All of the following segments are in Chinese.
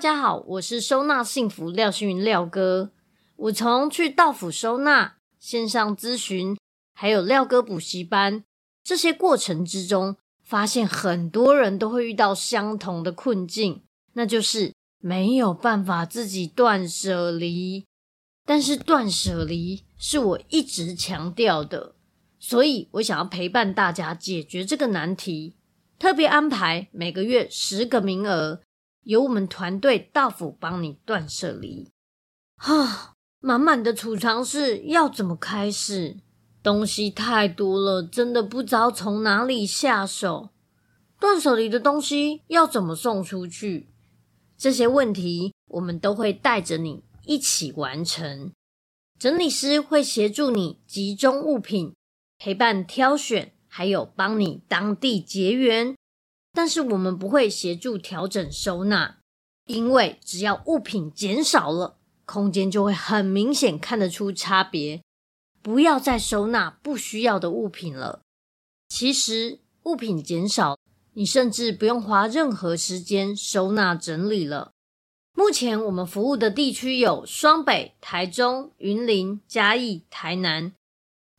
大家好，我是收纳幸福廖星云廖哥。我从去道府收纳、线上咨询，还有廖哥补习班这些过程之中，发现很多人都会遇到相同的困境，那就是没有办法自己断舍离。但是断舍离是我一直强调的，所以我想要陪伴大家解决这个难题，特别安排每个月十个名额。由我们团队到府帮你断舍离，哈，满满的储藏室要怎么开始？东西太多了，真的不知道从哪里下手。断舍离的东西要怎么送出去？这些问题我们都会带着你一起完成。整理师会协助你集中物品，陪伴挑选，还有帮你当地结缘。但是我们不会协助调整收纳，因为只要物品减少了，空间就会很明显看得出差别。不要再收纳不需要的物品了。其实物品减少，你甚至不用花任何时间收纳整理了。目前我们服务的地区有双北、台中、云林、嘉义、台南。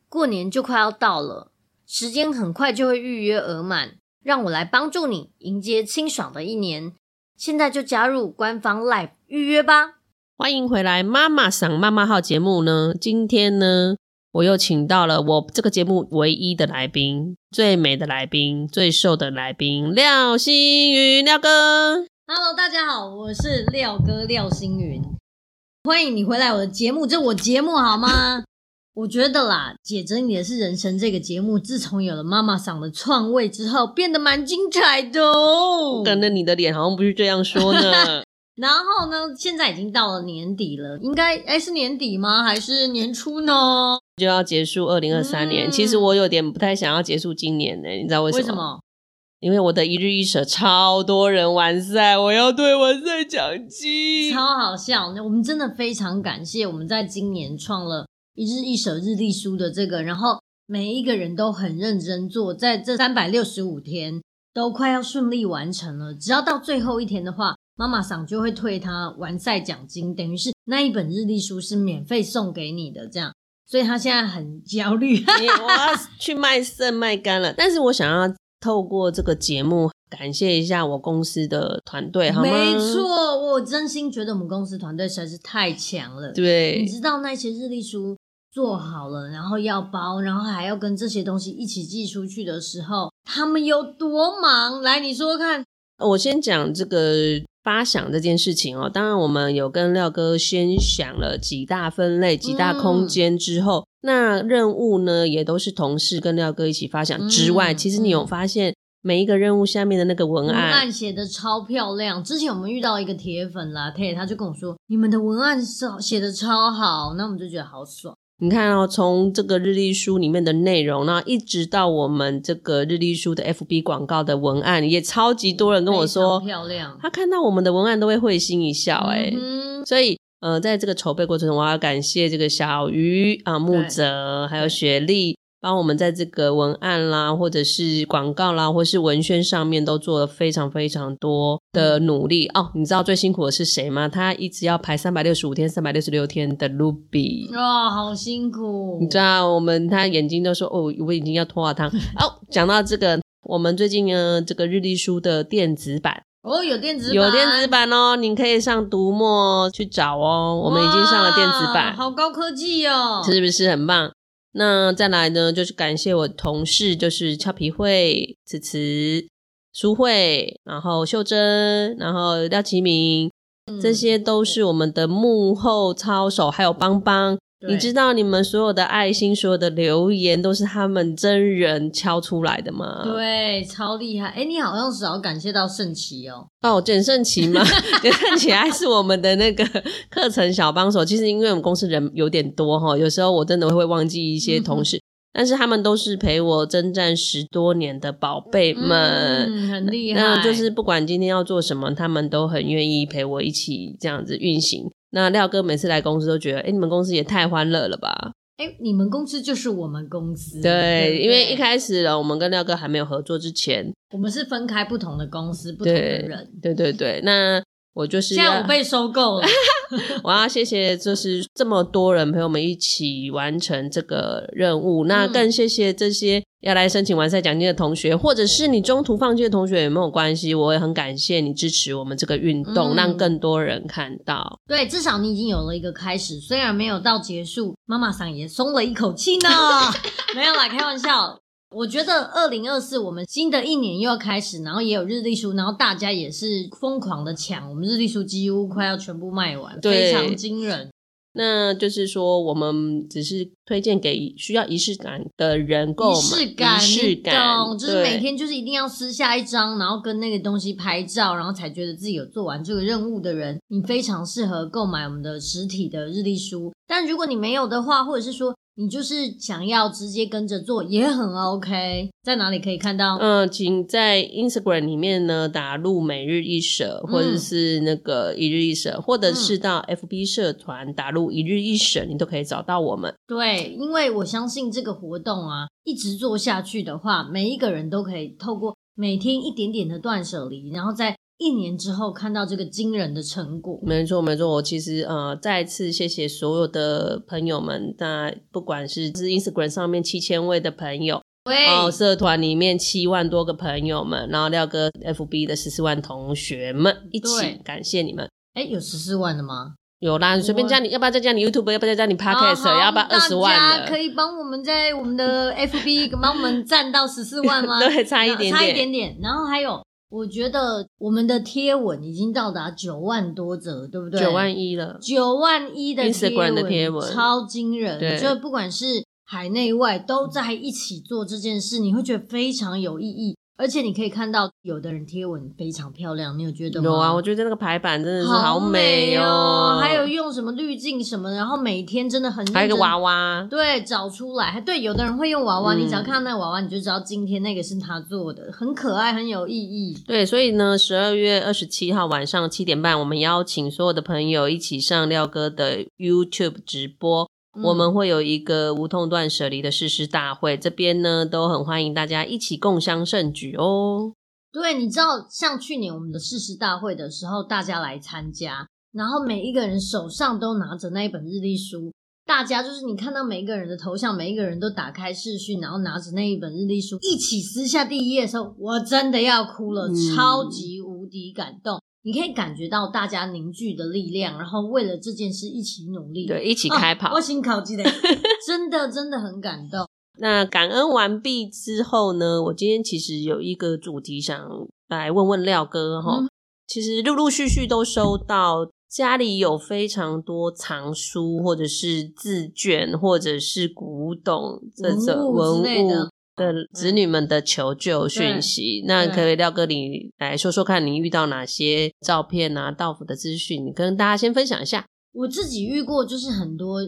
过年就快要到了，时间很快就会预约额满。让我来帮助你迎接清爽的一年，现在就加入官方 Live 预约吧！欢迎回来，妈妈桑妈妈号节目呢。今天呢，我又请到了我这个节目唯一的来宾，最美的来宾，最瘦的来宾，廖星云廖哥。Hello，大家好，我是廖哥廖星云，欢迎你回来我的节目，这我节目好吗？我觉得啦，姐整理的是人生这个节目，自从有了妈妈桑的创位之后，变得蛮精彩的哦。刚才你的脸好像不是这样说呢。然后呢，现在已经到了年底了，应该哎是年底吗？还是年初呢？就要结束二零二三年。嗯、其实我有点不太想要结束今年呢，你知道为什么？为什么？因为我的一日一舍超多人完赛，我要对完赛奖金，超好笑。我们真的非常感谢，我们在今年创了。一日一舍日历书的这个，然后每一个人都很认真做，在这三百六十五天都快要顺利完成了。只要到最后一天的话，妈妈桑就会退他完赛奖金，等于是那一本日历书是免费送给你的，这样。所以他现在很焦虑，我要去卖肾卖肝了。但是我想要透过这个节目感谢一下我公司的团队，好吗？没错，我真心觉得我们公司团队实在是太强了。对，你知道那些日历书。做好了，然后要包，然后还要跟这些东西一起寄出去的时候，他们有多忙？来，你说说看。我先讲这个发想这件事情哦。当然，我们有跟廖哥先想了几大分类、几大空间之后，嗯、那任务呢也都是同事跟廖哥一起发想之外，嗯、其实你有发现每一个任务下面的那个文案，文案写的超漂亮。之前我们遇到一个铁粉啦，他他就跟我说：“你们的文案是写的超好。”那我们就觉得好爽。你看哦，从这个日历书里面的内容，然后一直到我们这个日历书的 FB 广告的文案，也超级多人跟我说漂亮。他看到我们的文案都会会心一笑，哎、嗯，所以呃，在这个筹备过程中，我要感谢这个小鱼啊、木泽对还有雪莉。帮我们在这个文案啦，或者是广告啦，或是文宣上面都做了非常非常多的努力哦。你知道最辛苦的是谁吗？他一直要排三百六十五天、三百六十六天的 Ruby 哇、哦，好辛苦！你知道我们他眼睛都说哦，我已经要脱了汤 哦。讲到这个，我们最近呢，这个日历书的电子版哦，有电子版，有电子版哦，你可以上读墨去找哦。我们已经上了电子版，好高科技哦，是不是很棒？那再来呢，就是感谢我同事，就是俏皮慧、慈慈、苏慧，然后秀珍，然后廖启明，嗯、这些都是我们的幕后操手，还有邦邦，你知道你们所有的爱心、所有的留言都是他们真人敲出来的吗？对，超厉害！哎，你好像是要感谢到圣奇哦。哦，简圣奇吗？简圣奇还是我们的那个课程小帮手。其实因为我们公司人有点多哈，有时候我真的会忘记一些同事。嗯但是他们都是陪我征战十多年的宝贝们，嗯，很厉害。那就是不管今天要做什么，他们都很愿意陪我一起这样子运行。那廖哥每次来公司都觉得，哎，你们公司也太欢乐了吧？哎，你们公司就是我们公司。对，因为一开始呢我们跟廖哥还没有合作之前，我们是分开不同的公司，不同的人。对对对，那。我就是现在我被收购了，我要谢谢，就是这么多人陪我们一起完成这个任务。那更谢谢这些要来申请完赛奖金的同学，或者是你中途放弃的同学也没有关系，我也很感谢你支持我们这个运动，嗯、让更多人看到。对，至少你已经有了一个开始，虽然没有到结束，妈妈桑也松了一口气呢。没有啦，开玩笑。我觉得二零二四我们新的一年又要开始，然后也有日历书，然后大家也是疯狂的抢，我们日历书几乎快要全部卖完，非常惊人。那就是说，我们只是推荐给需要仪式感的人购买。仪式感，仪式感，就是每天就是一定要撕下一张，然后跟那个东西拍照，然后才觉得自己有做完这个任务的人，你非常适合购买我们的实体的日历书。但如果你没有的话，或者是说。你就是想要直接跟着做也很 OK，在哪里可以看到？嗯，请在 Instagram 里面呢打入每日一舍，或者是那个一日一舍，嗯、或者是到 FB 社团打入一日一舍，你都可以找到我们。对，因为我相信这个活动啊，一直做下去的话，每一个人都可以透过每天一点点的断舍离，然后在。一年之后看到这个惊人的成果，没错没错。我其实呃再次谢谢所有的朋友们，那不管是是 Instagram 上面七千位的朋友，对，然后社团里面七万多个朋友们，然后廖哥 FB 的十四万同学们一起感谢你们。哎，有十四万的吗？有啦，你随便加你，要不要再加你 YouTube？要不要再加你 Podcast？要不要二十万？大家可以帮我们在我们的 FB 帮我们占到十四万吗？对，差一点点，差一点点。然后还有。我觉得我们的贴文已经到达九万多则，对不对？九万一了，九万一的贴文，的贴文超惊人。对，就不管是海内外都在一起做这件事，你会觉得非常有意义。而且你可以看到，有的人贴文非常漂亮，你有觉得吗？有啊，我觉得那个排版真的是好美哦。还有用什么滤镜什么，然后每天真的很还有个娃娃，对，找出来。对，有的人会用娃娃，嗯、你只要看到那个娃娃，你就知道今天那个是他做的，很可爱，很有意义。对，所以呢，十二月二十七号晚上七点半，我们邀请所有的朋友一起上廖哥的 YouTube 直播。我们会有一个无痛断舍离的誓师大会，这边呢都很欢迎大家一起共襄盛举哦。对，你知道像去年我们的誓师大会的时候，大家来参加，然后每一个人手上都拿着那一本日历书，大家就是你看到每一个人的头像，每一个人都打开视讯，然后拿着那一本日历书一起撕下第一页的时候，我真的要哭了，嗯、超级无敌感动。你可以感觉到大家凝聚的力量，然后为了这件事一起努力，对，一起开跑。哦、我心考记得，真的真的很感动。那感恩完毕之后呢，我今天其实有一个主题想来问问廖哥哈。嗯、其实陆陆续续都收到家里有非常多藏书，或者是字卷，或者是古董这种文物。的子女们的求救讯息，那可以廖哥你来说说看，你遇到哪些照片啊、到府的资讯，你跟大家先分享一下。我自己遇过，就是很多，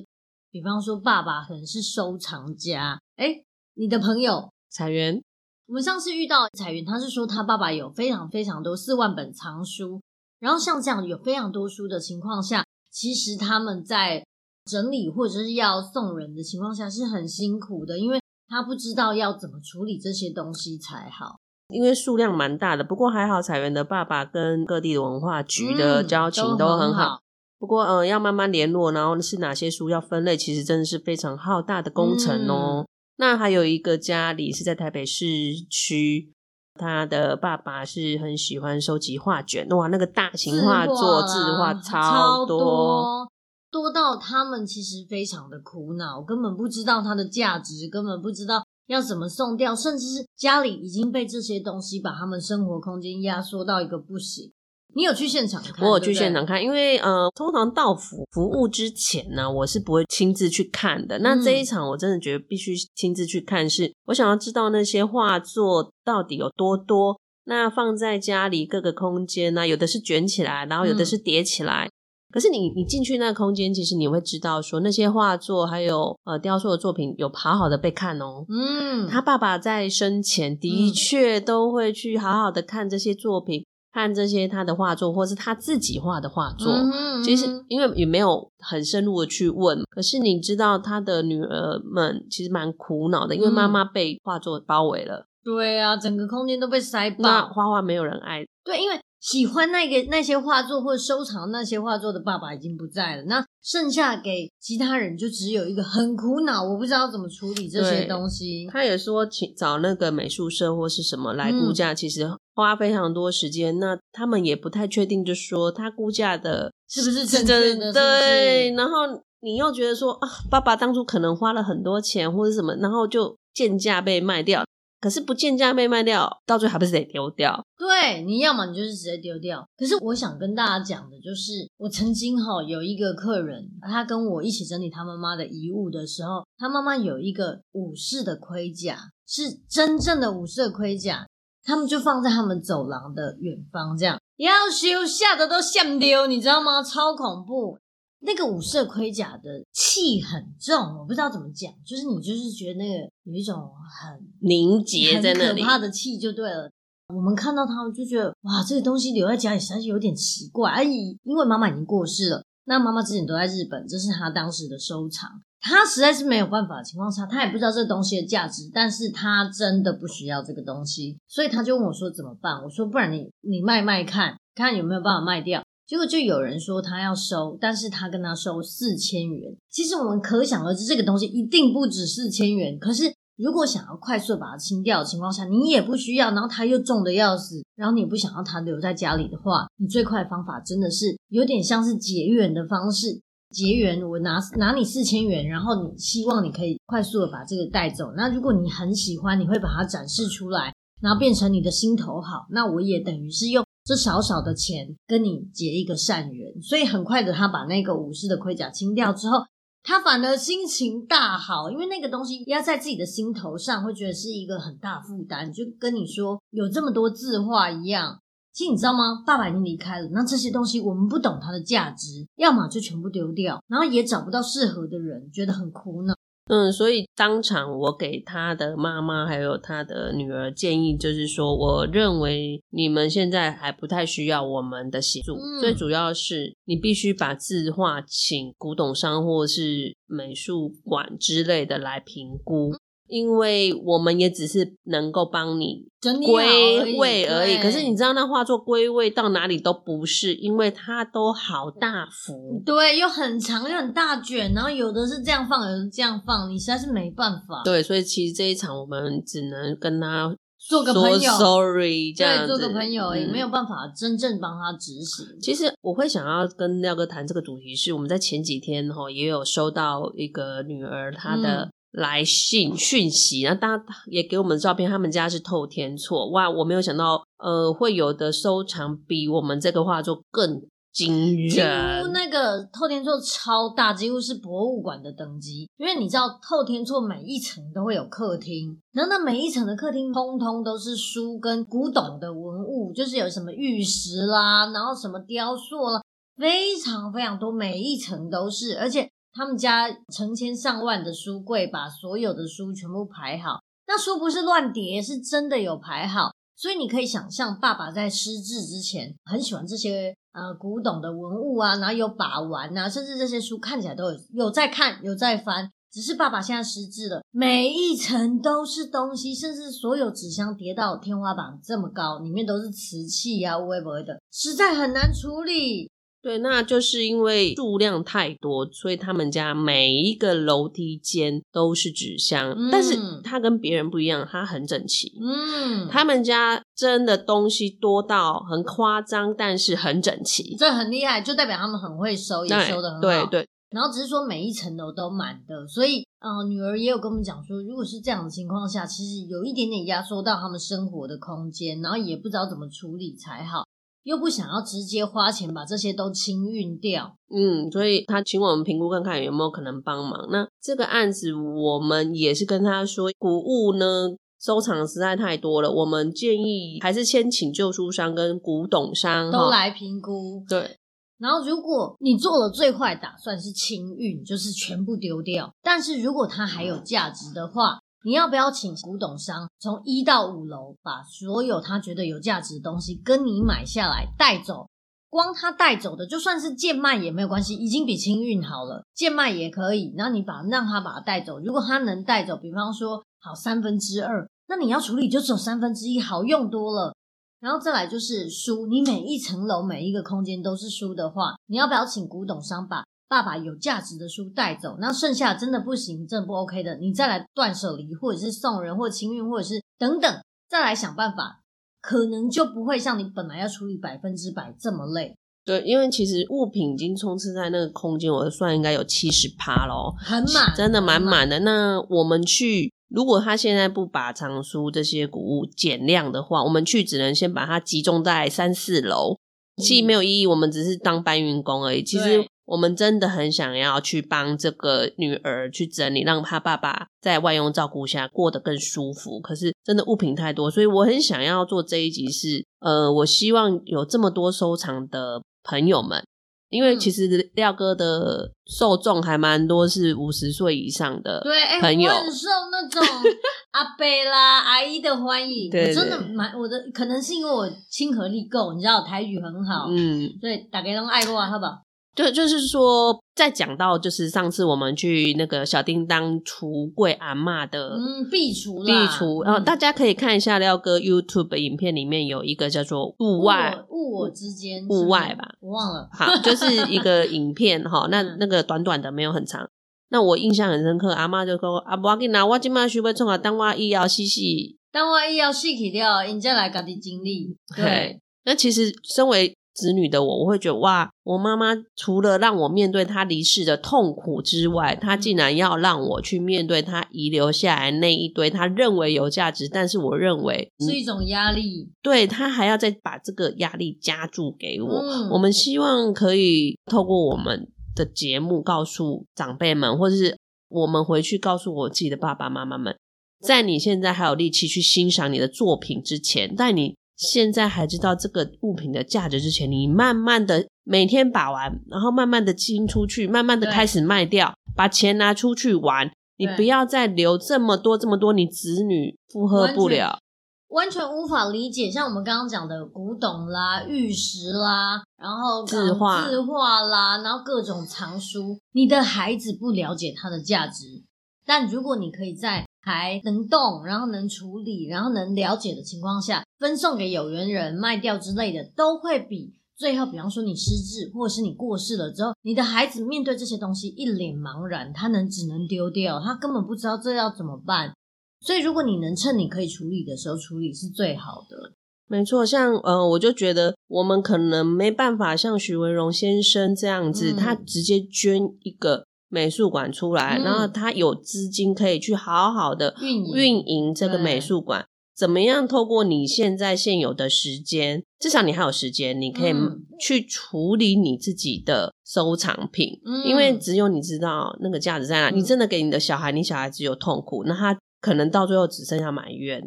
比方说爸爸可能是收藏家，诶，你的朋友彩云，我们上次遇到彩云，他是说他爸爸有非常非常多四万本藏书，然后像这样有非常多书的情况下，其实他们在整理或者是要送人的情况下是很辛苦的，因为。他不知道要怎么处理这些东西才好，因为数量蛮大的。不过还好，彩源的爸爸跟各地的文化局的交情都很好。嗯、很好，不过，呃，要慢慢联络，然后是哪些书要分类，其实真的是非常浩大的工程哦。嗯、那还有一个家里是在台北市区，他的爸爸是很喜欢收集画卷，哇，那个大型画作字画超多。超多多到他们其实非常的苦恼，根本不知道它的价值，根本不知道要怎么送掉，甚至是家里已经被这些东西把他们生活空间压缩到一个不行。你有去现场看？我有去现场看，因为呃，通常到服服务之前呢，我是不会亲自去看的。那这一场我真的觉得必须亲自去看，是我想要知道那些画作到底有多多。那放在家里各个空间呢，有的是卷起来，然后有的是叠起来。嗯可是你你进去那个空间，其实你会知道说那些画作还有呃雕塑的作品有好好的被看哦。嗯，他爸爸在生前的确都会去好好的看这些作品，嗯、看这些他的画作，或是他自己画的画作。嗯，嗯，其实因为也没有很深入的去问，可是你知道他的女儿们其实蛮苦恼的，因为妈妈被画作包围了。对啊，整个空间都被塞爆，那画画没有人爱。对，因为。喜欢那个那些画作或者收藏那些画作的爸爸已经不在了，那剩下给其他人就只有一个很苦恼，我不知道怎么处理这些东西。他也说，请找那个美术社或是什么来估价，其实花非常多时间。嗯、那他们也不太确定，就说他估价的是不是真的？对，然后你又觉得说啊，爸爸当初可能花了很多钱或者什么，然后就贱价被卖掉。可是不见价被卖掉，到最后还不是得丢掉？对，你要么你就是直接丢掉。可是我想跟大家讲的就是，我曾经哈有一个客人，他跟我一起整理他妈妈的遗物的时候，他妈妈有一个武士的盔甲，是真正的武士的盔甲，他们就放在他们走廊的远方，这样要修吓得都吓丢，你知道吗？超恐怖。那个五色盔甲的气很重，我不知道怎么讲，就是你就是觉得那个有一种很凝结在那里，很可怕的气就对了。我们看到他们就觉得哇，这个东西留在家里实在是有点奇怪。而已，因为妈妈已经过世了，那妈妈之前都在日本，这是她当时的收藏。她实在是没有办法的情况下，她也不知道这个东西的价值，但是她真的不需要这个东西，所以她就问我说怎么办？我说不然你你卖卖看看有没有办法卖掉。结果就有人说他要收，但是他跟他收四千元。其实我们可想而知，这个东西一定不止四千元。可是如果想要快速把它清掉的情况下，你也不需要，然后它又重的要死，然后你不想要它留在家里的话，你最快的方法真的是有点像是结缘的方式。结缘，我拿拿你四千元，然后你希望你可以快速的把这个带走。那如果你很喜欢，你会把它展示出来，然后变成你的心头好。那我也等于是用。这少少的钱跟你结一个善缘，所以很快的他把那个武士的盔甲清掉之后，他反而心情大好，因为那个东西压在自己的心头上，会觉得是一个很大负担，就跟你说有这么多字画一样。其实你知道吗？爸爸已经离开了，那这些东西我们不懂它的价值，要么就全部丢掉，然后也找不到适合的人，觉得很苦恼。嗯，所以当场我给他的妈妈还有他的女儿建议，就是说，我认为你们现在还不太需要我们的协助，嗯、最主要是你必须把字画请古董商或是美术馆之类的来评估。因为我们也只是能够帮你归位而已，可是你知道那画作归位到哪里都不是，因为它都好大幅，对，又很长又很大卷，然后有的是这样放，有的是这样放，你实在是没办法。对，所以其实这一场我们只能跟他做个朋友，sorry，这样子，对，做个朋友也没有办法真正帮他执行。嗯。其实我会想要跟廖哥谈这个主题，是我们在前几天哈也有收到一个女儿她的。来信讯息，然后大家也给我们照片，他们家是透天厝，哇！我没有想到，呃，会有的收藏比我们这个画作更惊人。几乎那个透天厝超大，几乎是博物馆的等级。因为你知道，透天厝每一层都会有客厅，然后那每一层的客厅通通都是书跟古董的文物，就是有什么玉石啦，然后什么雕塑啦，非常非常多，每一层都是，而且。他们家成千上万的书柜，把所有的书全部排好。那书不是乱叠，是真的有排好。所以你可以想象，爸爸在失智之前很喜欢这些呃古董的文物啊，然后有把玩啊，甚至这些书看起来都有有在看，有在翻。只是爸爸现在失智了，每一层都是东西，甚至所有纸箱叠到天花板这么高，里面都是瓷器啊，微博的，实在很难处理。对，那就是因为数量太多，所以他们家每一个楼梯间都是纸箱。嗯、但是他跟别人不一样，他很整齐。嗯，他们家真的东西多到很夸张，但是很整齐，这很厉害，就代表他们很会收，也收的很好。对对。然后只是说每一层楼都满的，所以呃，女儿也有跟我们讲说，如果是这样的情况下，其实有一点点压缩到他们生活的空间，然后也不知道怎么处理才好。又不想要直接花钱把这些都清运掉。嗯，所以他请我们评估看看有没有可能帮忙。那这个案子我们也是跟他说，古物呢收藏实在太多了，我们建议还是先请旧书商跟古董商都来评估。对。然后，如果你做了最坏打算是清运，就是全部丢掉。但是如果它还有价值的话，你要不要请古董商从一到五楼把所有他觉得有价值的东西跟你买下来带走？光他带走的，就算是贱卖也没有关系，已经比清运好了。贱卖也可以，然后你把让他把它带走。如果他能带走，比方说好三分之二，那你要处理就只有三分之一，好用多了。然后再来就是书，你每一层楼每一个空间都是书的话，你要不要请古董商把爸爸有价值的书带走？那剩下真的不行，真的不 OK 的，你再来断舍离，或者是送人，或者清运，或者是等等，再来想办法，可能就不会像你本来要处理百分之百这么累。对，因为其实物品已经充斥在那个空间，我算应该有七十趴咯，很满，真的满满的。那我们去。如果他现在不把藏书这些古物减量的话，我们去只能先把它集中在三四楼，其实没有意义。我们只是当搬运工而已。其实我们真的很想要去帮这个女儿去整理，让她爸爸在外佣照顾下过得更舒服。可是真的物品太多，所以我很想要做这一集是，呃，我希望有这么多收藏的朋友们。因为其实廖哥的受众还蛮多，是五十岁以上的对朋友，对，很受那种 阿伯啦、阿姨的欢迎。对，我真的蛮我的，可能是因为我亲和力够，你知道台语很好，嗯，所以大家都爱过，好不好？就就是说，在讲到就是上次我们去那个小叮当橱柜阿嬷的嗯壁橱壁橱，然后大家可以看一下廖哥 YouTube 影片里面有一个叫做物外物我之间物外吧，我忘了，好，就是一个影片哈，那 那个短短的没有很长，那我印象很深刻，阿嬷就说阿伯给拿我今麦需要从啊当我医药细细，当我医药细去掉，人家来家己经历，对，那其实身为。子女的我，我会觉得哇，我妈妈除了让我面对她离世的痛苦之外，她竟然要让我去面对她遗留下来那一堆她认为有价值，但是我认为是一种压力。对，她还要再把这个压力加注给我。嗯。我们希望可以透过我们的节目告诉长辈们，或者是我们回去告诉我自己的爸爸妈妈们，在你现在还有力气去欣赏你的作品之前，在你。现在还知道这个物品的价值之前，你慢慢的每天把玩，然后慢慢的清出去，慢慢的开始卖掉，把钱拿出去玩。你不要再留这么多这么多，你子女负荷不了，完全，完全无法理解。像我们刚刚讲的古董啦、玉石啦，然后字画、字画啦，然后各种藏书，你的孩子不了解它的价值。但如果你可以在还能动，然后能处理，然后能了解的情况下，分送给有缘人、卖掉之类的，都会比最后，比方说你失智，或者是你过世了之后，你的孩子面对这些东西一脸茫然，他能只能丢掉，他根本不知道这要怎么办。所以，如果你能趁你可以处理的时候处理，是最好的。没错，像呃，我就觉得我们可能没办法像许文荣先生这样子，嗯、他直接捐一个。美术馆出来，嗯，然后他有资金可以去好好的运营运营这个美术馆。怎么样？透过你现在现有的时间，至少你还有时间，你可以去处理你自己的收藏品。嗯，因为只有你知道那个价值在哪。嗯，你真的给你的小孩，你小孩只有痛苦，那他可能到最后只剩下埋怨。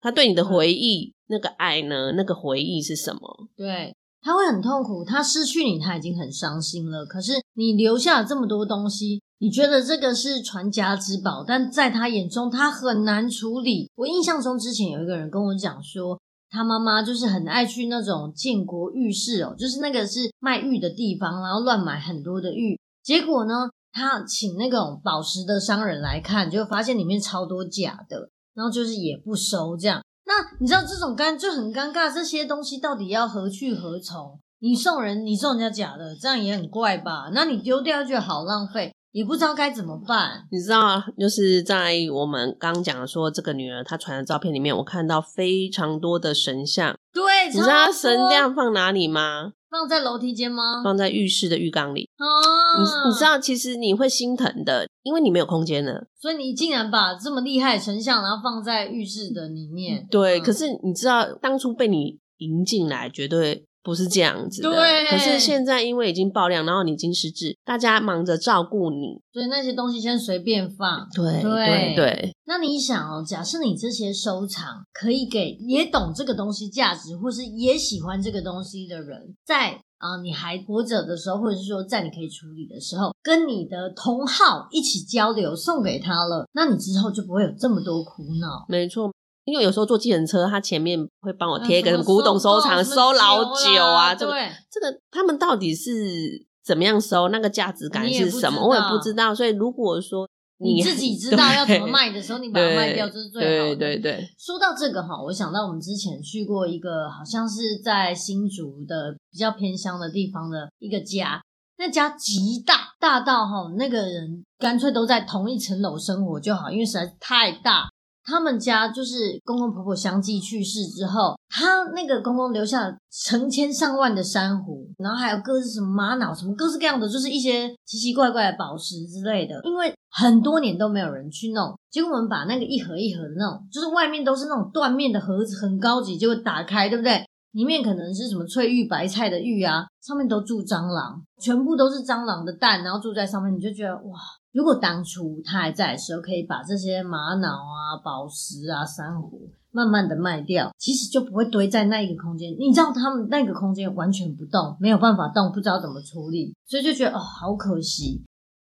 他对你的回忆，嗯，那个爱呢？那个回忆是什么？对。他会很痛苦，他失去你，他已经很伤心了。可是你留下了这么多东西，你觉得这个是传家之宝，但在他眼中，他很难处理。我印象中之前有一个人跟我讲说，他妈妈就是很爱去那种建国玉市哦，就是那个是卖玉的地方，然后乱买很多的玉。结果呢，他请那种宝石的商人来看，就发现里面超多假的，然后就是也不收这样。那你知道这种尴就很尴尬，这些东西到底要何去何从？你送人，你送人家假的，这样也很怪吧？那你丢掉就好浪费，也不知道该怎么办。你知道，就是在我们刚讲的说这个女儿她传的照片里面，我看到非常多的神像。对，你知道神像放哪里吗？放在楼梯间吗？放在浴室的浴缸里。哦，你你知道，其实你会心疼的，因为你没有空间了。所以你竟然把这么厉害的神像，然后放在浴室的里面。对，嗯、可是你知道，当初被你迎进来，绝对不是这样子的。对。可是现在因为已经爆量，然后你已经失智，大家忙着照顾你，所以那些东西先随便放。对对对。对那你想哦，假设你这些收藏可以给也懂这个东西价值，或是也喜欢这个东西的人，在啊你还活着的时候，或者是说在你可以处理的时候，跟你的同好一起交流，送给他了，那你之后就不会有这么多苦恼。没错。因为有时候坐计程车，他前面会帮我贴一个什么古董收藏，收老酒啊，这个这个他们到底是怎么样收？那个价值感是什么？我也不知道。所以如果说 你自己知道要怎么卖的时候，你把它卖掉就是最好的。对对对。说到这个哈，我想到我们之前去过一个好像是在新竹的比较偏乡的地方的一个家，那家极大，大到哈那个人干脆都在同一层楼生活就好，因为实在是太大。他们家就是公公婆婆相继去世之后，他那个公公留下了成千上万的珊瑚，然后还有各式什么玛瑙，什么各式各样的，就是一些奇奇怪怪的宝石之类的。因为很多年都没有人去弄，结果我们把那个一盒一盒的那种，就是外面都是那种缎面的盒子，很高级，结果打开，对不对？里面可能是什么翠玉白菜的玉啊，上面都住蟑螂，全部都是蟑螂的蛋，然后住在上面，你就觉得哇。如果当初他还在的时候，可以把这些玛瑙啊、宝石啊、珊瑚慢慢的卖掉，其实就不会堆在那一个空间。你知道他们那个空间完全不动，没有办法动，不知道怎么处理，所以就觉得哦，好可惜。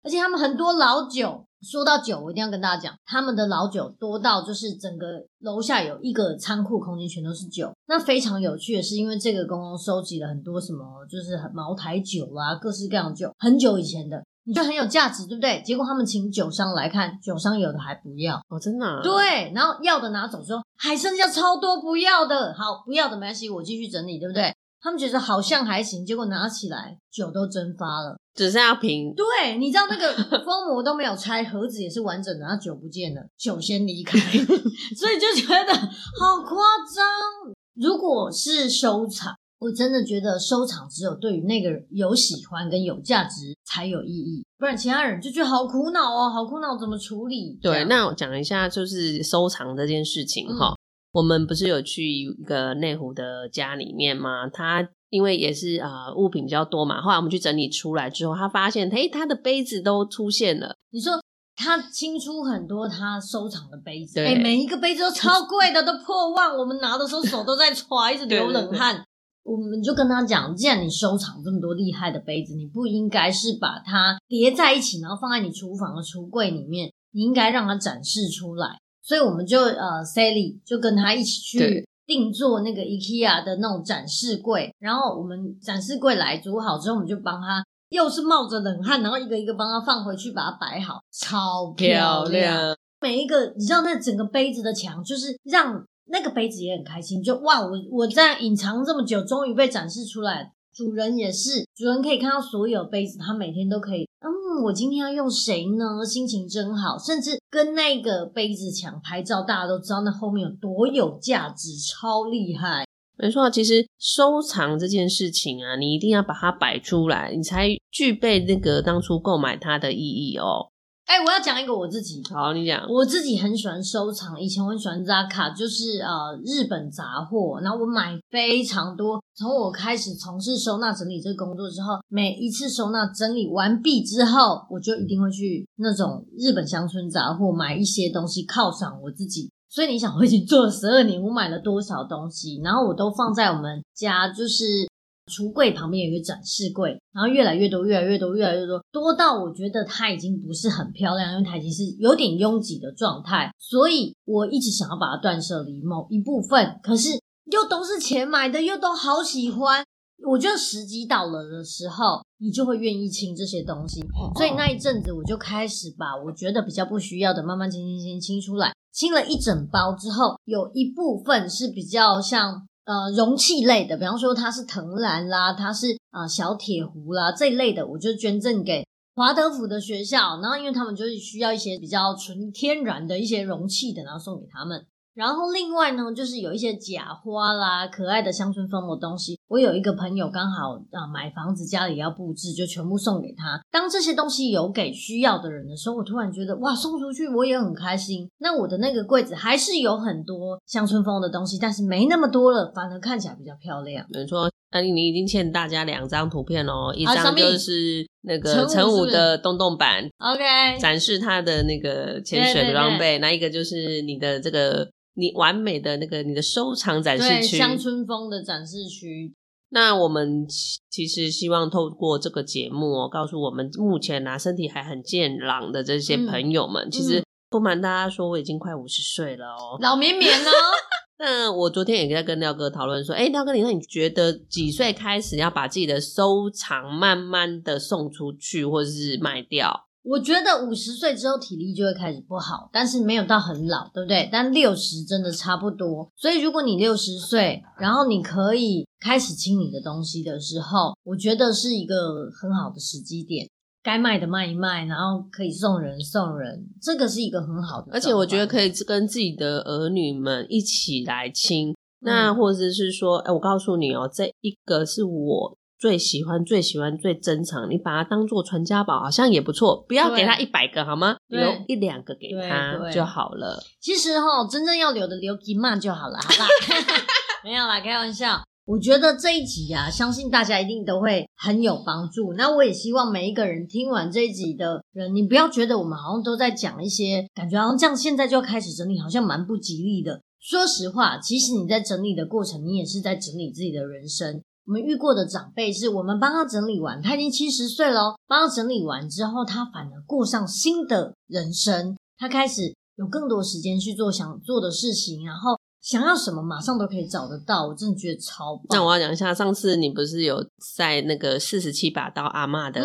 而且他们很多老酒，说到酒，我一定要跟大家讲，他们的老酒多到就是整个楼下有一个仓库空间全都是酒。那非常有趣的是，因为这个公公收集了很多什么，就是茅台酒啊，各式各样的酒，很久以前的。你就很有价值，对不对？结果他们请酒商来看，酒商有的还不要哦，真的啊。对，然后要的拿走，之后还剩下超多不要的，好，不要的没关系，我继续整理，对不对？他们觉得好像还行，结果拿起来酒都蒸发了，只剩下瓶。对，你知道那个 封膜都没有拆，盒子也是完整的，然后酒不见了，酒先离开，所以就觉得好夸张。如果是收藏。我真的觉得收藏只有对于那个人有喜欢跟有价值才有意义，不然其他人就觉得好苦恼哦，好苦恼，怎么处理？对，那我讲一下就是收藏这件事情哈、嗯。我们不是有去一个内湖的家里面吗？他因为也是啊、呃、物品比较多嘛，后来我们去整理出来之后，他发现诶他的杯子都出现了。你说他清出很多他收藏的杯子，哎，每一个杯子都超贵的，都破万，我们拿的时候手都在揣，一直流冷汗。对对对我们就跟他讲，既然你收藏这么多厉害的杯子，你不应该是把它叠在一起，然后放在你厨房的橱柜里面，你应该让它展示出来。所以我们就呃，Sally 就跟他一起去定做那个 IKEA 的那种展示柜。然后我们展示柜来组好之后，我们就帮他又是冒着冷汗，然后一个一个帮他放回去，把它摆好，超漂亮。漂亮。每一个你知道，那整个杯子的墙就是让。那个杯子也很开心，就哇，我我在隐藏这么久，终于被展示出来。主人也是，主人可以看到所有杯子，他每天都可以。嗯，我今天要用谁呢？心情真好，甚至跟那个杯子抢拍照，大家都知道那后面有多有价值，超厉害。没错，其实收藏这件事情啊，你一定要把它摆出来，你才具备那个当初购买它的意义哦。哎、欸，我要讲一个我自己。好，你讲。我自己很喜欢收藏，以前我很喜欢扎卡，就是呃日本杂货。然后我买非常多。从我开始从事收纳整理这个工作之后，每一次收纳整理完毕之后，我就一定会去那种日本乡村杂货买一些东西犒赏我自己。所以你想，我已经做了十二年，我买了多少东西，然后我都放在我们家，就是。橱柜旁边有一个展示柜，然后越来越多，越来越多，越来越多，多到我觉得它已经不是很漂亮，因为它已经是有点拥挤的状态，所以我一直想要把它断舍离某一部分，可是又都是钱买的，又都好喜欢，我觉得时机到了的时候，你就会愿意清这些东西，所以那一阵子我就开始把我觉得比较不需要的慢慢清清清清出来，清了一整包之后，有一部分是比较像。呃，容器类的，比方说它是藤篮啦，它是啊、呃、小铁壶啦这一类的，我就捐赠给华德福的学校。然后因为他们就是需要一些比较纯天然的一些容器的，然后送给他们。然后另外呢，就是有一些假花啦、可爱的乡村风的东西。我有一个朋友刚好啊买房子，家里要布置，就全部送给他。当这些东西有给需要的人的时候，我突然觉得哇，送出去我也很开心。那我的那个柜子还是有很多乡村风的东西，但是没那么多了，反而看起来比较漂亮。没错，那你已经欠大家两张图片哦，一张就是 那个陈武的洞洞版，OK，展示他的那个潜水的装备，那一个就是你的这个你完美的那个你的收藏展示区，乡村风的展示区。那我们其实希望透过这个节目哦，告诉我们目前啊身体还很健朗的这些朋友们，嗯、其实不瞒大家说，我已经快五十岁了哦，老绵绵哦。那我昨天也在跟廖哥讨论说，哎，廖哥，你那你觉得几岁开始要把自己的收藏慢慢的送出去，或者是卖掉？我觉得五十岁之后体力就会开始不好，但是没有到很老，对不对？但六十真的差不多。所以如果你六十岁，然后你可以开始清你的东西的时候，我觉得是一个很好的时机点。该卖的卖一卖，然后可以送人送人，这个是一个很好的。而且我觉得可以跟自己的儿女们一起来清。嗯、那或者是说，哎，我告诉你哦，这一个是我。最喜欢、最喜欢、最珍藏，你把它当做传家宝，好像也不错。不要给他一百个好吗？留一两个给他就好了。其实哈，真正要留的留几码就好了，好吧？没有啦，开玩笑。我觉得这一集啊，相信大家一定都会很有帮助。那我也希望每一个人听完这一集的人，你不要觉得我们好像都在讲一些感觉好像这样现在就要开始整理，好像蛮不吉利的。说实话，其实你在整理的过程，你也是在整理自己的人生。我们遇过的长辈是我们帮他整理完，他已经七十岁了，帮他整理完之后，他反而过上新的人生，他开始有更多时间去做想做的事情，然后想要什么马上都可以找得到，我真的觉得超棒。那我要讲一下，上次你不是有在那个四十七把刀阿嬷的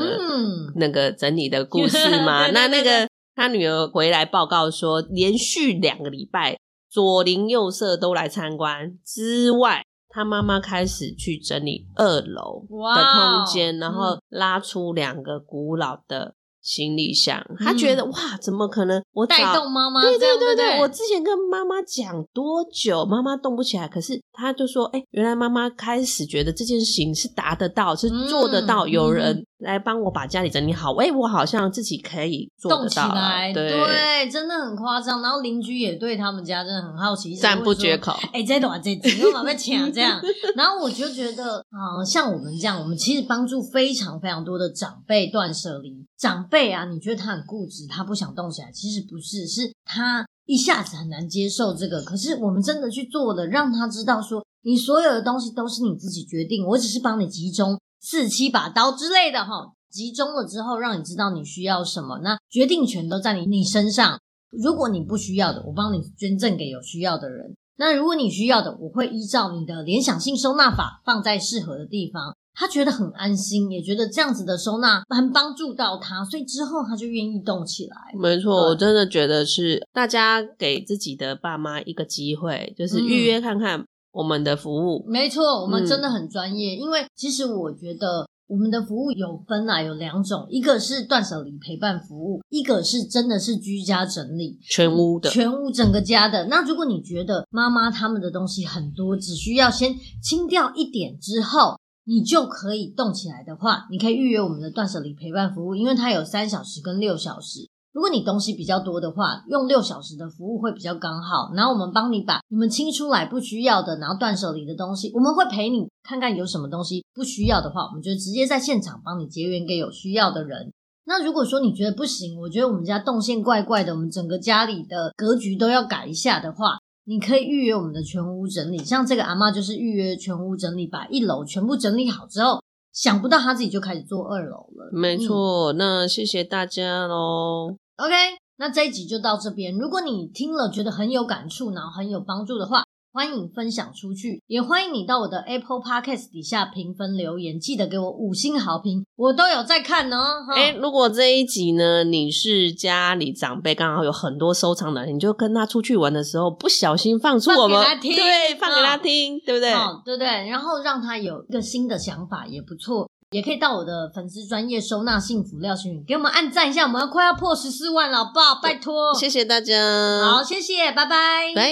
那个整理的故事吗？嗯、那那个他女儿回来报告说，连续两个礼拜左邻右舍都来参观之外。他妈妈开始去整理二楼的空间然后拉出两个古老的行李箱。嗯、他觉得哇，怎么可能？我带动妈妈？对对对对，对，我之前跟妈妈讲多久，妈妈动不起来，可是他就说，哎，原来妈妈开始觉得这件事情是达得到，是做得到，嗯、有人。来帮我把家里整理好，哎，我好像自己可以做得到，动起来，对，对，真的很夸张。然后邻居也对他们家真的很好奇，赞不绝口。哎，这种啊，这种又往被抢这样。然后我就觉得啊、呃，像我们这样，我们其实帮助非常非常多的长辈断舍离。长辈啊，你觉得他很固执，他不想动起来，其实不是，是他一下子很难接受这个。可是我们真的去做了，让他知道说，你所有的东西都是你自己决定，我只是帮你集中。四七把刀之类的哈，集中了之后，让你知道你需要什么，那决定权都在你你身上。如果你不需要的，我帮你捐赠给有需要的人。那如果你需要的，我会依照你的联想性收纳法放在适合的地方。他觉得很安心，也觉得这样子的收纳很帮助到他，所以之后他就愿意动起来。没错，我真的觉得是大家给自己的爸妈一个机会，就是预约看看。嗯我们的服务没错，我们真的很专业。嗯、因为其实我觉得我们的服务有分啊，有两种，一个是断舍离陪伴服务，一个是真的是居家整理，全屋的，全屋整个家的。那如果你觉得妈妈他们的东西很多，只需要先清掉一点之后，你就可以动起来的话，你可以预约我们的断舍离陪伴服务，因为它有三小时跟六小时。如果你东西比较多的话，用六小时的服务会比较刚好。然后我们帮你把你们清出来不需要的，然后断舍离的东西，我们会陪你看看有什么东西不需要的话，我们就直接在现场帮你结缘给有需要的人。那如果说你觉得不行，我觉得我们家动线怪怪的，我们整个家里的格局都要改一下的话，你可以预约我们的全屋整理。像这个阿嬷就是预约全屋整理，把一楼全部整理好之后，想不到她自己就开始做二楼了。没错，嗯、那谢谢大家喽。OK，那这一集就到这边。如果你听了觉得很有感触，然后很有帮助的话，欢迎分享出去，也欢迎你到我的 Apple Podcast 底下评分留言，记得给我五星好评，我都有在看哦。哎，如果这一集呢，你是家里长辈，刚好有很多收藏的，你就跟他出去玩的时候，不小心放出我们，放给他听，对，放给他听，哦、对不对？哦，对对，然后让他有一个新的想法也不错。也可以到我的粉丝专业收纳幸福廖星宇，给我们按赞一下，我们要快要破十四万了，好不好？拜托，谢谢大家，好，谢谢，拜拜，拜，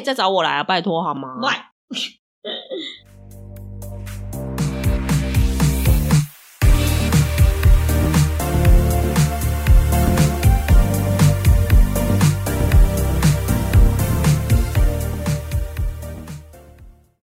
再找我来啊，拜托好吗？